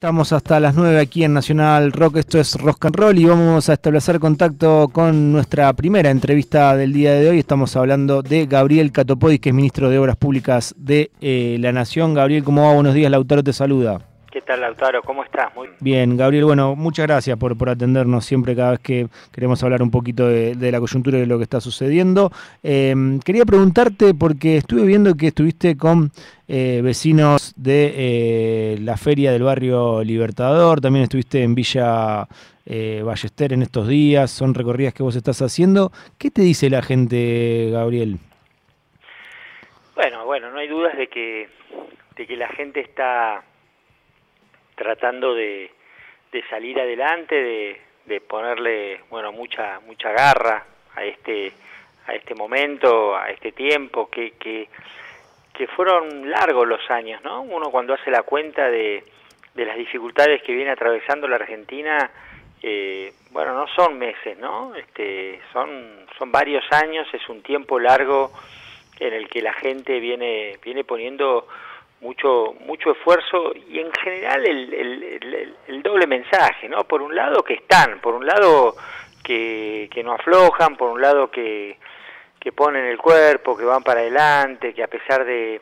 Estamos hasta las 9 aquí en Nacional Rock, esto es Rock and Roll y vamos a establecer contacto con nuestra primera entrevista del día de hoy. Estamos hablando de Gabriel Catopodis, que es ministro de Obras Públicas de eh, la Nación. Gabriel, ¿cómo va? Buenos días, Lautaro te saluda. ¿Qué tal, Lautaro? ¿Cómo estás? Muy bien, Gabriel. Bueno, muchas gracias por, por atendernos siempre cada vez que queremos hablar un poquito de, la coyuntura y de lo que está sucediendo. Em, quería preguntarte, porque estuve viendo que estuviste con eh, vecinos de eh, la feria del barrio Libertador, también estuviste en Villa eh, Ballester en estos días, son recorridas que vos estás haciendo. ¿Qué te dice la gente, Gabriel? Bueno, bueno, no hay dudas de que, de que la gente está tratando de, salir adelante, de, ponerle bueno mucha mucha garra a este a este momento, a este tiempo que, que, fueron largos los años, ¿no? Uno cuando hace la cuenta de, de las dificultades que viene atravesando la Argentina, eh, bueno, no son meses, ¿no? Este, son, son varios años, es un tiempo largo en el que la gente viene, viene poniendo mucho mucho esfuerzo y en general el, el, doble mensaje, ¿no? Por un lado que están, por un lado que, que no aflojan, por un lado que, que ponen el cuerpo, que van para adelante, que a pesar de,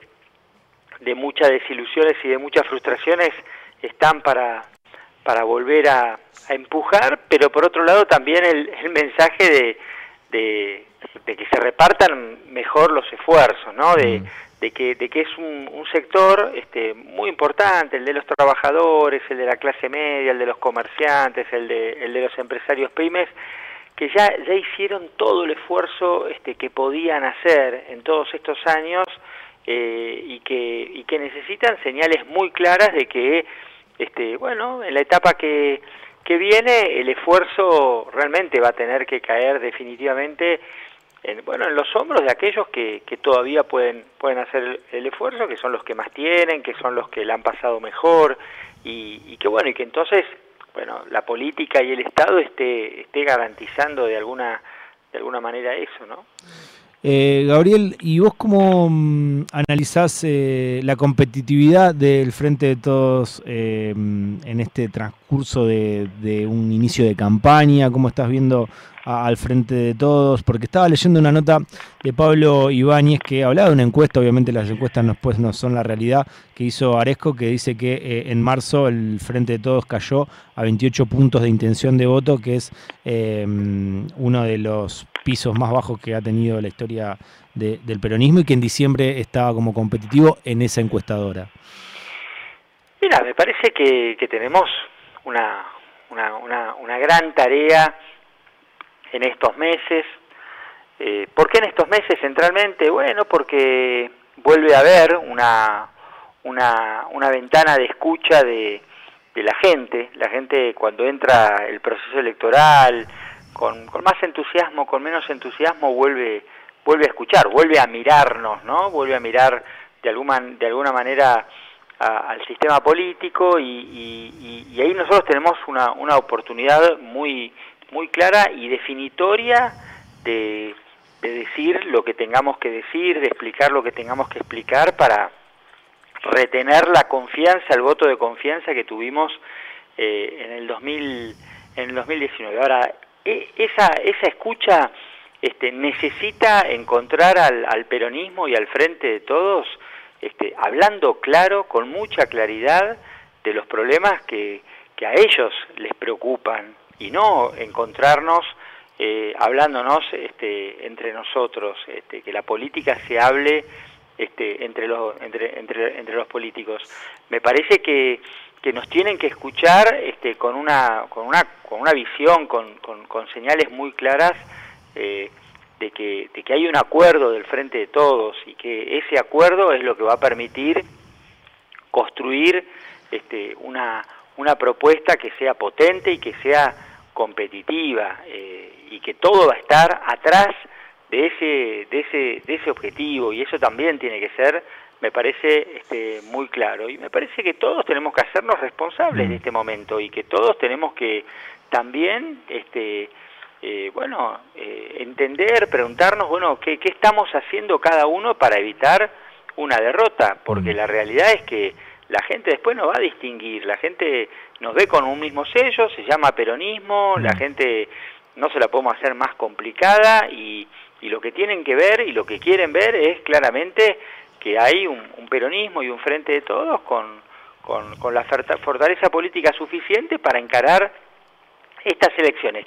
de muchas desilusiones y de muchas frustraciones están para, para volver a, empujar, pero por otro lado también el, el mensaje de, de, de, que se repartan mejor los esfuerzos, ¿no? De, mm de que, de que es un, sector este, muy importante, el de los trabajadores, el de la clase media, el de los comerciantes, el de, el de los empresarios pymes, que ya, ya hicieron todo el esfuerzo este, que podían hacer en todos estos años eh, y, que, y que necesitan señales muy claras de que, este, bueno, en la etapa que, que viene el esfuerzo realmente va a tener que caer definitivamente en, bueno, en los hombros de aquellos que, que todavía pueden, pueden hacer el, esfuerzo, que son los que más tienen, que son los que la han pasado mejor, y, y que bueno, y que entonces, bueno, la política y el Estado esté, esté garantizando de alguna, de alguna manera eso, ¿no? Eh, Gabriel, ¿y vos cómo mm, analizás eh, la competitividad del Frente de Todos eh, en este transcurso de, de, un inicio de campaña? ¿Cómo estás viendo al frente de todos, porque estaba leyendo una nota de Pablo Ibáñez que hablaba de una encuesta, obviamente las encuestas no, pues, no son la realidad, que hizo Aresco, que dice que eh, en marzo el frente de todos cayó a 28 puntos de intención de voto, que es em, uno de los pisos más bajos que ha tenido la historia del peronismo y que en diciembre estaba como competitivo en esa encuestadora. Mira, me parece que, tenemos una, una, una gran tarea en estos meses. Eh, ¿Por qué en estos meses centralmente? Bueno, porque vuelve a haber una, una, una ventana de escucha de, de, la gente. La gente cuando entra el proceso electoral con, con, más entusiasmo, con menos entusiasmo, vuelve, vuelve a escuchar, vuelve a mirarnos, ¿no? Vuelve a mirar de alguna, de alguna manera al sistema político y, y, y, ahí nosotros tenemos una, una oportunidad muy, muy clara y definitoria de, decir lo que tengamos que decir, de explicar lo que tengamos que explicar para retener la confianza, el voto de confianza que tuvimos eh, en el 2000, en el 2019. Ahora, e, esa, esa escucha este, necesita encontrar al, al, peronismo y al frente de todos, este, hablando claro, con mucha claridad, de los problemas que, que a ellos les preocupan, y no encontrarnos eh, hablándonos este, entre nosotros, este, que la política se hable este, entre, los, entre, entre, entre los políticos. Me parece que, que nos tienen que escuchar este, con, una, con, una, con una visión, con, con, señales muy claras eh, de, que, de que hay un acuerdo del frente de todos y que ese acuerdo es lo que va a permitir construir este, una, una propuesta que sea potente y que sea competitiva eh, y que todo va a estar atrás de ese, de ese, de ese objetivo y eso también tiene que ser, me parece este, muy claro y me parece que todos tenemos que hacernos responsables de este momento y que todos tenemos que también este, eh, bueno, eh, entender, preguntarnos, bueno, ¿qué, ¿qué estamos haciendo cada uno para evitar una derrota? Porque mm. la realidad es que la gente después no va a distinguir, la gente nos ve con un mismo sello, se llama peronismo, la mm. gente no se la podemos hacer más complicada y, y, lo que tienen que ver y lo que quieren ver es claramente que hay un, peronismo y un frente de todos con, con, con la fortaleza política suficiente para encarar estas elecciones.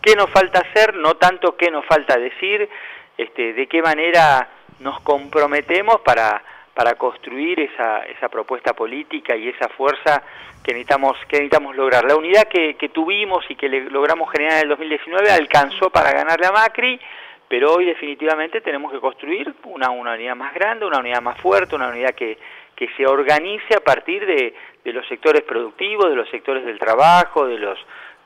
¿Qué nos falta hacer? No tanto qué nos falta decir, este, de qué manera nos comprometemos para para construir esa, esa propuesta política y esa fuerza que necesitamos, que necesitamos lograr. La unidad que, que tuvimos y que logramos generar en el 2019 alcanzó para ganarle a Macri, pero hoy definitivamente tenemos que construir una, una unidad más grande, una unidad más fuerte, una unidad que, que se organice a partir de, de los sectores productivos, de los sectores del trabajo, de los,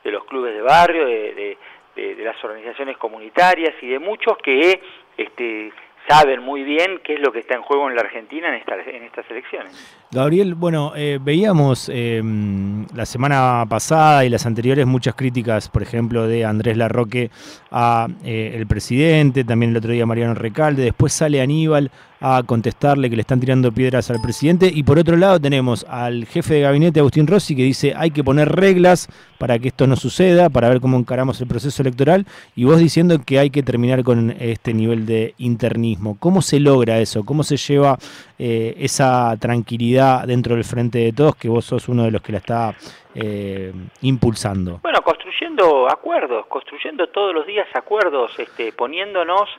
de los clubes de barrio, de, de, de las organizaciones comunitarias y de muchos que este, saben muy bien qué es lo que está en juego en la Argentina en, en estas elecciones. Gabriel, bueno, eh, veíamos em, la semana pasada y las anteriores muchas críticas, por ejemplo, de Andrés Larroque a eh, el presidente, también el otro día Mariano Recalde, después sale Aníbal a contestarle que le están tirando piedras al presidente. Y por otro lado tenemos al jefe de gabinete, Agustín Rossi, que dice hay que poner reglas para que esto no suceda, para ver cómo encaramos el proceso electoral. Y vos diciendo que hay que terminar con este nivel de internismo. ¿Cómo se logra eso? ¿Cómo se lleva eh, esa tranquilidad dentro del frente de todos, que vos sos uno de los que la está eh, impulsando? Bueno, construyendo acuerdos, construyendo todos los días acuerdos, este, poniéndonos...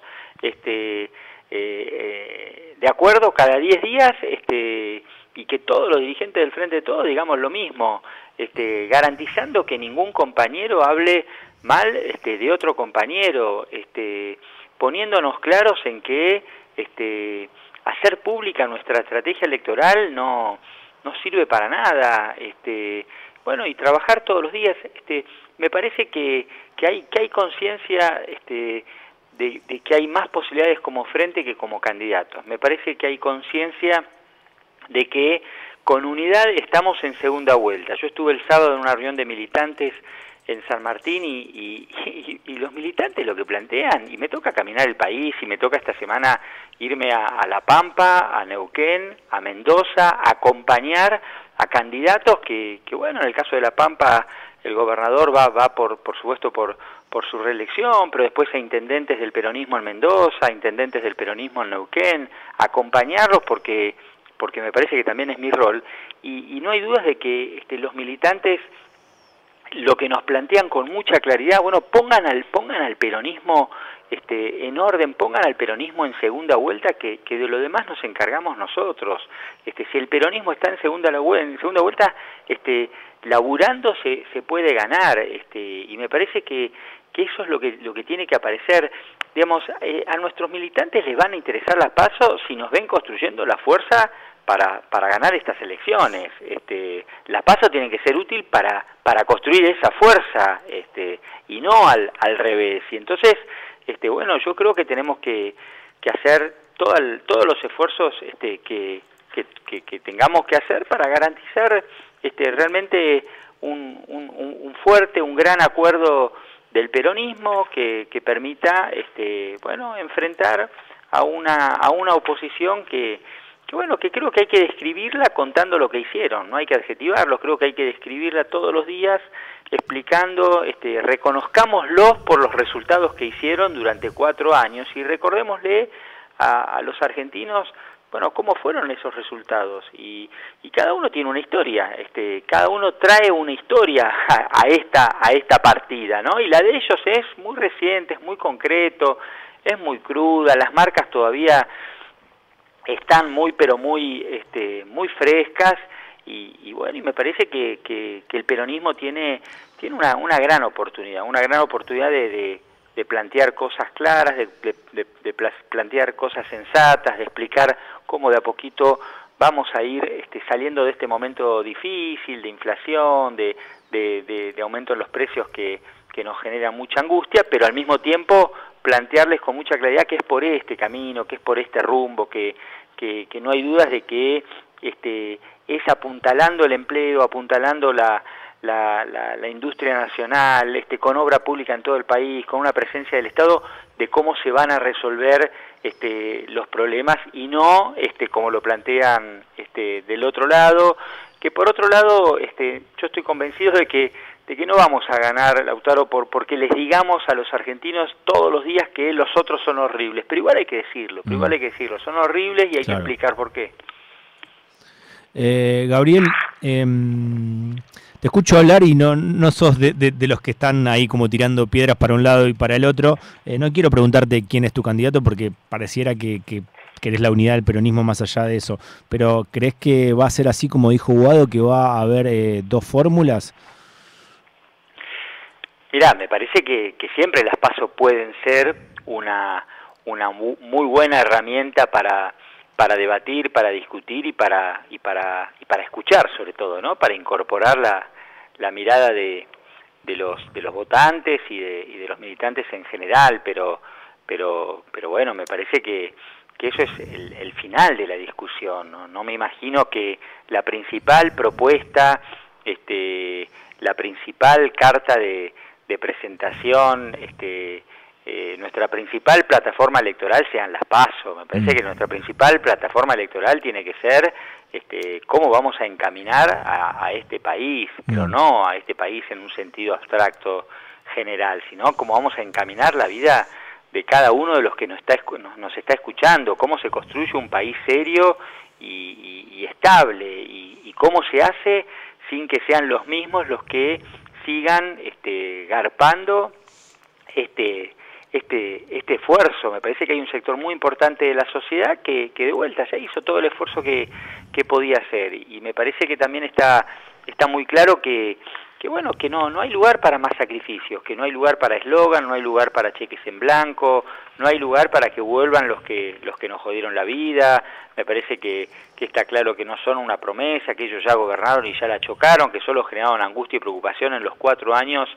Este, eh, de acuerdo cada 10 días este, y que todos los dirigentes del Frente de Todos digamos lo mismo, este, garantizando que ningún compañero hable mal este, de otro compañero, este, poniéndonos claros en que este, hacer pública nuestra estrategia electoral no, no sirve para nada, este, bueno, y trabajar todos los días, este, me parece que, que hay, que hay conciencia este, de, que hay más posibilidades como frente que como candidatos. Me parece que hay conciencia de que con unidad estamos en segunda vuelta. Yo estuve el sábado en una reunión de militantes en San Martín y, los militantes lo que plantean, y me toca caminar el país, y me toca esta semana irme a, La Pampa, a Neuquén, a Mendoza, a acompañar a candidatos que, que, bueno, en el caso de La Pampa el gobernador va, va por, por supuesto por, por su reelección, pero después a intendentes del peronismo en Mendoza, a intendentes del peronismo en Neuquén, acompañarlos porque, porque me parece que también es mi rol, y, no hay dudas de que este, los militantes lo que nos plantean con mucha claridad, bueno, pongan al, pongan al peronismo este, en orden, pongan al peronismo en segunda vuelta, que, de lo demás nos encargamos nosotros. Este, si el peronismo está en segunda, en segunda vuelta, este, laburando se, se puede ganar, este, y me parece que, que eso es lo que, lo que tiene que aparecer. Digamos, eh, a nuestros militantes les van a interesar las pasos si nos ven construyendo la fuerza para, para ganar estas elecciones. Este, la paso tiene que ser útil para, para construir esa fuerza este, y no al, al revés. Y entonces, este, bueno, yo creo que tenemos que, que hacer todo todos los esfuerzos este, que, que, que, tengamos que hacer para garantizar este, realmente un, un, un fuerte, un gran acuerdo del peronismo que, que permita este, bueno, enfrentar a una, a una oposición que, bueno, que creo que hay que describirla contando lo que hicieron, no hay que adjetivarlos, creo que hay que describirla todos los días explicando, este, reconozcámoslos por los resultados que hicieron durante cuatro años y recordémosle a, a los argentinos bueno, cómo fueron esos resultados y, y, cada uno tiene una historia, este, cada uno trae una historia a, esta a esta partida, ¿no? Y la de ellos es muy reciente, es muy concreto, es muy cruda, las marcas todavía están muy pero muy este, muy frescas y, y bueno, y me parece que, que, el peronismo tiene tiene una, una gran oportunidad, una gran oportunidad de de plantear cosas claras, de, plantear cosas sensatas, de explicar cómo de a poquito vamos a ir este, saliendo de este momento difícil, de inflación, de, de, aumento en los precios que, que nos genera mucha angustia, pero al mismo tiempo plantearles con mucha claridad que es por este camino, que es por este rumbo, que, que, que no hay dudas de que este, es apuntalando el empleo, apuntalando la, la, la, industria nacional, este, con obra pública en todo el país, con una presencia del Estado, de cómo se van a resolver este, los problemas y no este, como lo plantean este, del otro lado, que por otro lado este, yo estoy convencido de que, de que no vamos a ganar, Lautaro, por, porque les digamos a los argentinos todos los días que los otros son horribles, pero igual hay que decirlo, pero igual hay que decirlo, son horribles y hay que explicar por qué. Eh, Gabriel, eh, te escucho hablar y no, no sos de, los que están ahí como tirando piedras para un lado y para el otro. Eh, no quiero preguntarte quién es tu candidato porque pareciera que, que, eres la unidad del peronismo más allá de eso. Pero ¿crees que va a ser así como dijo Guado, que va a haber eh, dos fórmulas? Mirá, me parece que, siempre las pasos pueden ser una, una muy buena herramienta para para debatir, para discutir y para y para y para escuchar sobre todo, ¿no? Para incorporar la, la mirada de, de los de los votantes y de, y de los militantes en general, pero pero pero bueno, me parece que, que eso es el, final de la discusión. ¿no? no me imagino que la principal propuesta, este, la principal carta de, de presentación, este, eh, nuestra principal plataforma electoral sean las PASO. Me parece mm. que nuestra principal plataforma electoral tiene que ser este, cómo vamos a encaminar a, este país, pero mm. no a este país en un sentido abstracto general, sino cómo vamos a encaminar la vida de cada uno de los que nos está, nos, está escuchando, cómo se construye un país serio y, estable y, cómo se hace sin que sean los mismos los que sigan este, garpando este, este, este esfuerzo. Me parece que hay un sector muy importante de la sociedad que, que de vuelta ya hizo todo el esfuerzo que, que podía hacer. Y me parece que también está, está muy claro que, que bueno, que no, no hay lugar para más sacrificios, que no hay lugar para eslogan, no hay lugar para cheques en blanco, no hay lugar para que vuelvan los que, los que nos jodieron la vida. Me parece que, que está claro que no son una promesa, que ellos ya gobernaron y ya la chocaron, que solo generaron angustia y preocupación en los cuatro años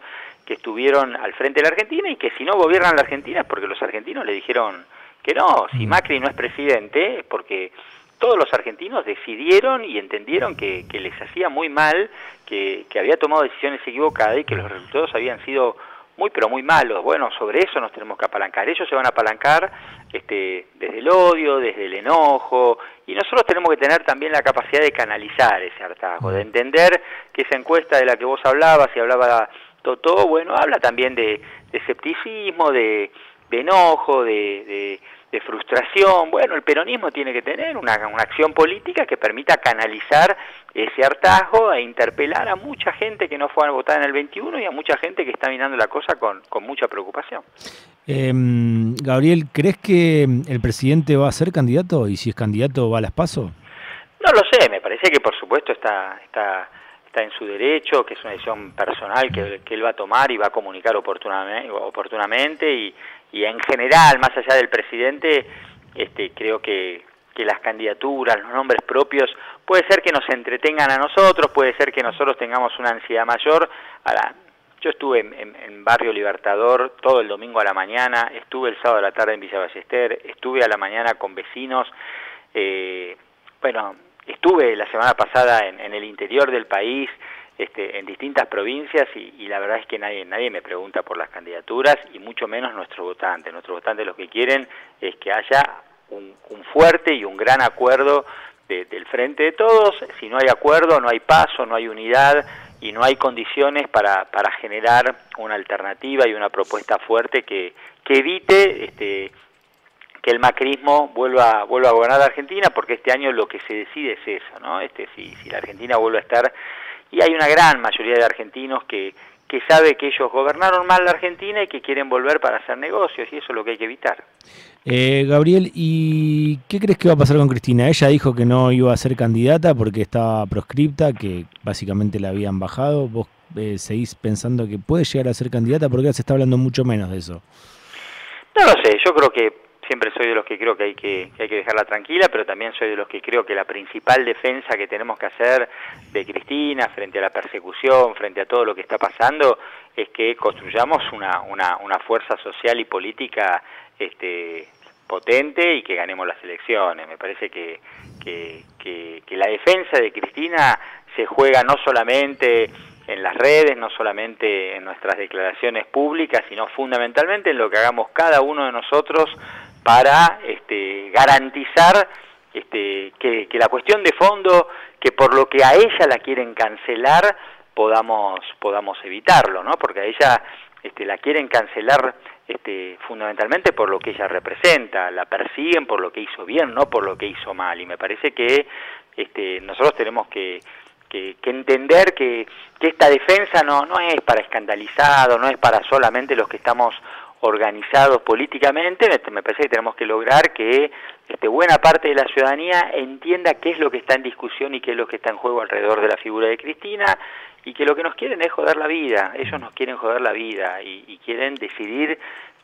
que estuvieron al frente de la Argentina y que si no gobiernan la Argentina es porque los argentinos le dijeron que no, si mm. Macri no es presidente es porque todos los argentinos decidieron y entendieron que, les hacía muy mal, que, que había tomado decisiones equivocadas y que los resultados habían sido muy pero muy malos. Bueno, sobre eso nos tenemos que apalancar. Ellos se van a apalancar este, desde el odio, desde el enojo, y nosotros tenemos que tener también la capacidad de canalizar ese hartazgo, de mm. entender que esa encuesta de la que vos hablabas y hablaba todo bueno, habla también de, escepticismo, de, enojo, de, frustración. Bueno, el peronismo tiene que tener una, acción política que permita canalizar ese hartazgo e interpelar a mucha gente que no fue a votar en el 21 y a mucha gente que está mirando la cosa con, mucha preocupación. Em, Gabriel, ¿crees que el presidente va a ser candidato y si es candidato va a las pasos? No lo sé, me parece que por supuesto está, está está en su derecho, que es una decisión personal que, él va a tomar y va a comunicar oportunamente, oportunamente y, y en general, más allá del presidente, este, creo que, que las candidaturas, los nombres propios, puede ser que nos entretengan a nosotros, puede ser que nosotros tengamos una ansiedad mayor. Ahora, yo estuve en, Barrio Libertador todo el domingo a la mañana, estuve el sábado a la tarde en Villa Ballester, estuve a la mañana con vecinos. Eh, bueno, Estuve la semana pasada en, el interior del país, este, en distintas provincias y, la verdad es que nadie, nadie me pregunta por las candidaturas y mucho menos nuestros votantes. Nuestros votantes lo que quieren es que haya un, fuerte y un gran acuerdo del frente de todos. Si no hay acuerdo, no hay paso, no hay unidad y no hay condiciones para, para generar una alternativa y una propuesta fuerte que, que evite este, que el macrismo vuelva, vuelva a gobernar Argentina, porque este año lo que se decide es eso, ¿no? Este, si, si la Argentina vuelve a estar, y hay una gran mayoría de argentinos que, que sabe que ellos gobernaron mal la Argentina y que quieren volver para hacer negocios, y eso es lo que hay que evitar. Eh, Gabriel, ¿y qué crees que va a pasar con Cristina? Ella dijo que no iba a ser candidata porque estaba proscripta, que básicamente la habían bajado. ¿Vos eh, seguís pensando que puede llegar a ser candidata? Porque se está hablando mucho menos de eso. No lo sé, yo creo que siempre soy de los que creo que hay que, hay que dejarla tranquila, pero también soy de los que creo que la principal defensa que tenemos que hacer de Cristina frente a la persecución, frente a todo lo que está pasando, es que construyamos una, una, una fuerza social y política este, potente y que ganemos las elecciones. Me parece que, que, que la defensa de Cristina se juega no solamente en las redes, no solamente en nuestras declaraciones públicas, sino fundamentalmente en lo que hagamos cada uno de nosotros para este, garantizar este, que, la cuestión de fondo, que por lo que a ella la quieren cancelar, podamos, podamos evitarlo, ¿no? Porque a ella este, la quieren cancelar este, fundamentalmente por lo que ella representa, la persiguen por lo que hizo bien, no por lo que hizo mal. Y me parece que este, nosotros tenemos que, que, entender que, que, esta defensa no, no es para escandalizado, no es para solamente los que estamos organizados políticamente, me parece que tenemos que lograr que este, buena parte de la ciudadanía entienda qué es lo que está en discusión y qué es lo que está en juego alrededor de la figura de Cristina y que lo que nos quieren es joder la vida, ellos nos quieren joder la vida y, quieren decidir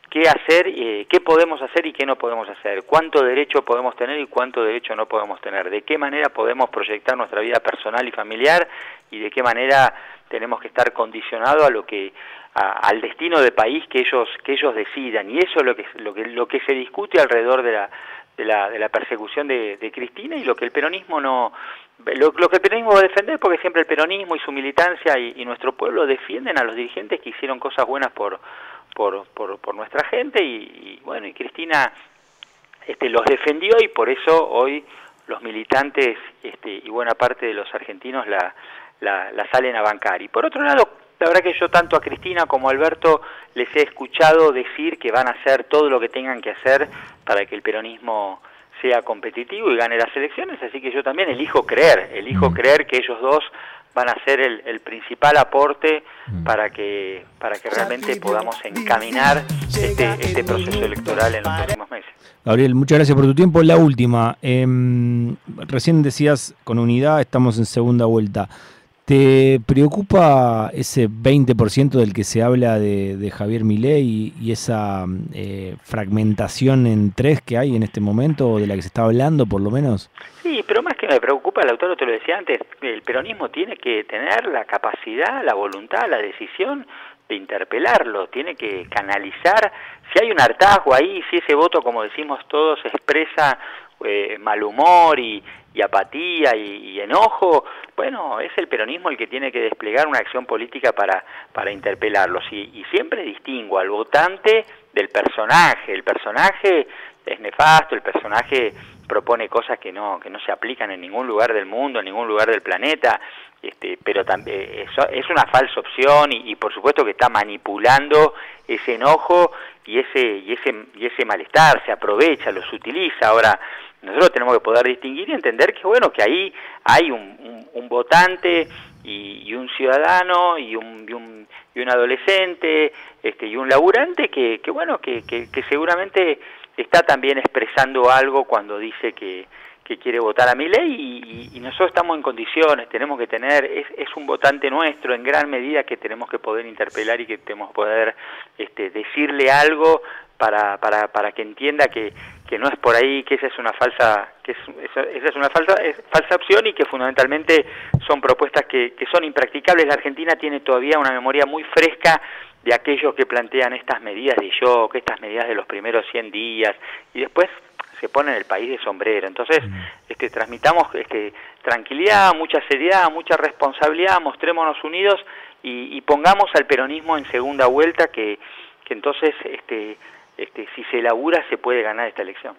qué hacer, eh, qué podemos hacer y qué no podemos hacer, cuánto derecho podemos tener y cuánto derecho no podemos tener, de qué manera podemos proyectar nuestra vida personal y familiar y de qué manera tenemos que estar condicionados a lo que al destino del país que ellos que ellos decidan. Y eso es lo que lo que lo que se discute alrededor de la de la, de la persecución de, Cristina y lo que el peronismo no lo, que el peronismo va a defender porque siempre el peronismo y su militancia y, nuestro pueblo defienden a los dirigentes que hicieron cosas buenas por por, por, nuestra gente y, bueno y Cristina este los defendió y por eso hoy los militantes este, y buena parte de los argentinos la, la, la salen a bancar. Y por otro lado la verdad que yo tanto a Cristina como a Alberto les he escuchado decir que van a hacer todo lo que tengan que hacer para que el peronismo sea competitivo y gane las elecciones, así que yo también elijo creer, elijo mm. creer que ellos dos van a ser el, principal aporte mm. para que para que realmente podamos encaminar este, este proceso electoral en los próximos meses. Gabriel, muchas gracias por tu tiempo. La última, em, recién decías con unidad estamos en segunda vuelta. ¿Te preocupa ese 20% del que se habla de, Javier Milei y, esa eh, fragmentación en tres que hay en este momento, o de la que se está hablando por lo menos? Sí, pero más que me preocupa, el autor te lo decía antes, el peronismo tiene que tener la capacidad, la voluntad, la decisión de interpelarlo, tiene que canalizar, si hay un hartazgo ahí, si ese voto, como decimos todos, expresa eh, mal humor y, apatía y, enojo, bueno, es el peronismo el que tiene que desplegar una acción política para, para interpelarlos. Y, y siempre distingo al votante del personaje. El personaje es nefasto, el personaje propone cosas que no, que no se aplican en ningún lugar del mundo, en ningún lugar del planeta, este, pero también eso es una falsa opción y, y, por supuesto que está manipulando ese enojo y ese y ese y ese malestar se aprovecha los utiliza ahora nosotros tenemos que poder distinguir y entender que bueno que ahí hay un, votante y, un ciudadano y un, y un, y un adolescente este y un laburante que, que bueno que, que, que seguramente está también expresando algo cuando dice que que quiere votar a mi ley y, nosotros estamos en condiciones, tenemos que tener, es, es, un votante nuestro en gran medida que tenemos que poder interpelar y que tenemos que poder este, decirle algo para, para, para que entienda que, que no es por ahí, que esa es una falsa, que es, esa, es una falsa, falsa opción y que fundamentalmente son propuestas que, que son impracticables. La Argentina tiene todavía una memoria muy fresca de aquellos que plantean estas medidas de shock, estas medidas de los primeros 100 días, y después se pone en el país de sombrero. Entonces, este, transmitamos este, tranquilidad, mucha seriedad, mucha responsabilidad, mostrémonos unidos y, pongamos al peronismo en segunda vuelta que, que entonces, este, este, si se labura, se puede ganar esta elección.